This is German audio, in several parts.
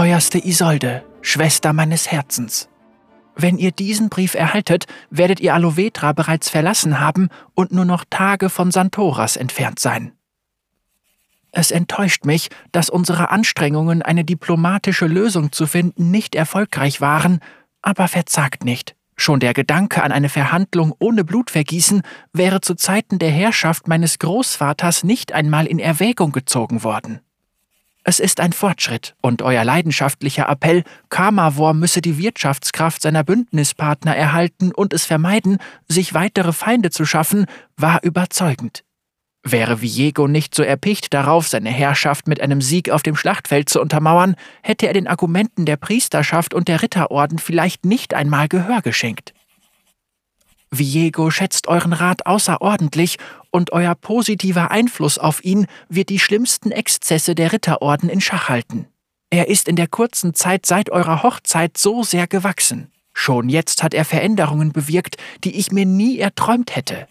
Teuerste Isolde, Schwester meines Herzens. Wenn ihr diesen Brief erhaltet, werdet ihr Alovetra bereits verlassen haben und nur noch Tage von Santoras entfernt sein. Es enttäuscht mich, dass unsere Anstrengungen, eine diplomatische Lösung zu finden, nicht erfolgreich waren, aber verzagt nicht. Schon der Gedanke an eine Verhandlung ohne Blutvergießen wäre zu Zeiten der Herrschaft meines Großvaters nicht einmal in Erwägung gezogen worden. Es ist ein Fortschritt, und euer leidenschaftlicher Appell, Kamavor müsse die Wirtschaftskraft seiner Bündnispartner erhalten und es vermeiden, sich weitere Feinde zu schaffen, war überzeugend. Wäre Viego nicht so erpicht darauf, seine Herrschaft mit einem Sieg auf dem Schlachtfeld zu untermauern, hätte er den Argumenten der Priesterschaft und der Ritterorden vielleicht nicht einmal Gehör geschenkt. Viego schätzt euren Rat außerordentlich und euer positiver Einfluss auf ihn wird die schlimmsten Exzesse der Ritterorden in Schach halten. Er ist in der kurzen Zeit seit eurer Hochzeit so sehr gewachsen. Schon jetzt hat er Veränderungen bewirkt, die ich mir nie erträumt hätte.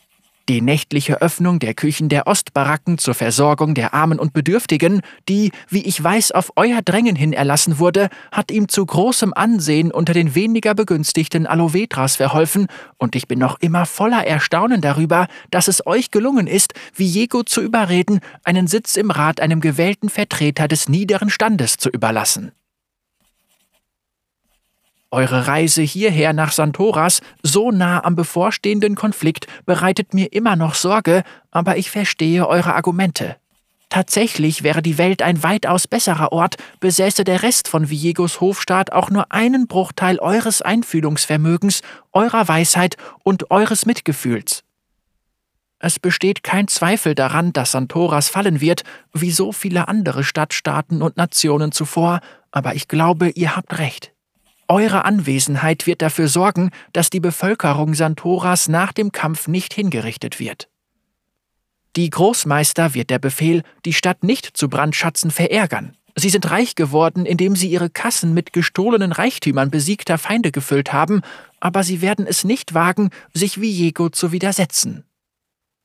Die nächtliche Öffnung der Küchen der Ostbaracken zur Versorgung der Armen und Bedürftigen, die, wie ich weiß, auf euer Drängen hin erlassen wurde, hat ihm zu großem Ansehen unter den weniger begünstigten Alovetras verholfen, und ich bin noch immer voller Erstaunen darüber, dass es euch gelungen ist, Viego zu überreden, einen Sitz im Rat einem gewählten Vertreter des niederen Standes zu überlassen. Eure Reise hierher nach Santoras, so nah am bevorstehenden Konflikt, bereitet mir immer noch Sorge, aber ich verstehe eure Argumente. Tatsächlich wäre die Welt ein weitaus besserer Ort, besäße der Rest von Viegos Hofstaat auch nur einen Bruchteil eures Einfühlungsvermögens, eurer Weisheit und eures Mitgefühls. Es besteht kein Zweifel daran, dass Santoras fallen wird, wie so viele andere Stadtstaaten und Nationen zuvor, aber ich glaube, ihr habt recht. Eure Anwesenheit wird dafür sorgen, dass die Bevölkerung Santoras nach dem Kampf nicht hingerichtet wird. Die Großmeister wird der Befehl, die Stadt nicht zu Brandschatzen, verärgern. Sie sind reich geworden, indem sie ihre Kassen mit gestohlenen Reichtümern besiegter Feinde gefüllt haben, aber sie werden es nicht wagen, sich Viego zu widersetzen.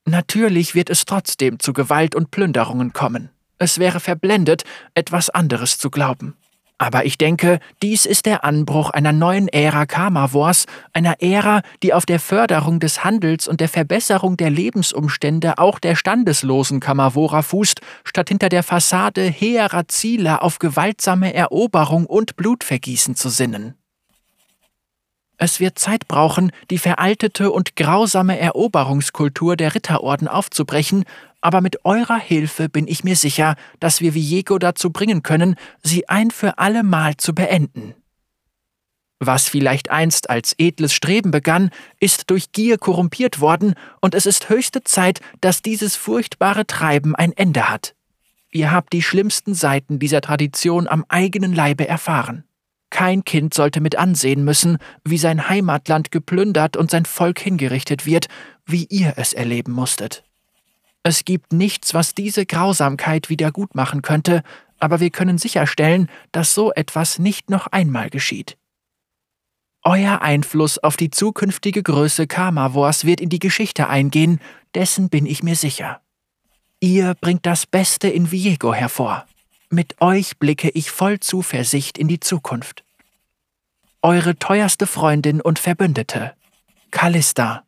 Natürlich wird es trotzdem zu Gewalt und Plünderungen kommen. Es wäre verblendet, etwas anderes zu glauben. Aber ich denke, dies ist der Anbruch einer neuen Ära Kamavors, einer Ära, die auf der Förderung des Handels und der Verbesserung der Lebensumstände auch der standeslosen Kamavora fußt, statt hinter der Fassade heherer Ziele auf gewaltsame Eroberung und Blutvergießen zu sinnen. Es wird Zeit brauchen, die veraltete und grausame Eroberungskultur der Ritterorden aufzubrechen, aber mit eurer Hilfe bin ich mir sicher, dass wir Viego dazu bringen können, sie ein für alle Mal zu beenden. Was vielleicht einst als edles Streben begann, ist durch Gier korrumpiert worden, und es ist höchste Zeit, dass dieses furchtbare Treiben ein Ende hat. Ihr habt die schlimmsten Seiten dieser Tradition am eigenen Leibe erfahren. Kein Kind sollte mit ansehen müssen, wie sein Heimatland geplündert und sein Volk hingerichtet wird, wie ihr es erleben musstet. Es gibt nichts, was diese Grausamkeit wieder gut machen könnte, aber wir können sicherstellen, dass so etwas nicht noch einmal geschieht. Euer Einfluss auf die zukünftige Größe Kamavors wird in die Geschichte eingehen, dessen bin ich mir sicher. Ihr bringt das Beste in Viego hervor. Mit euch blicke ich voll Zuversicht in die Zukunft eure teuerste Freundin und Verbündete, Callista.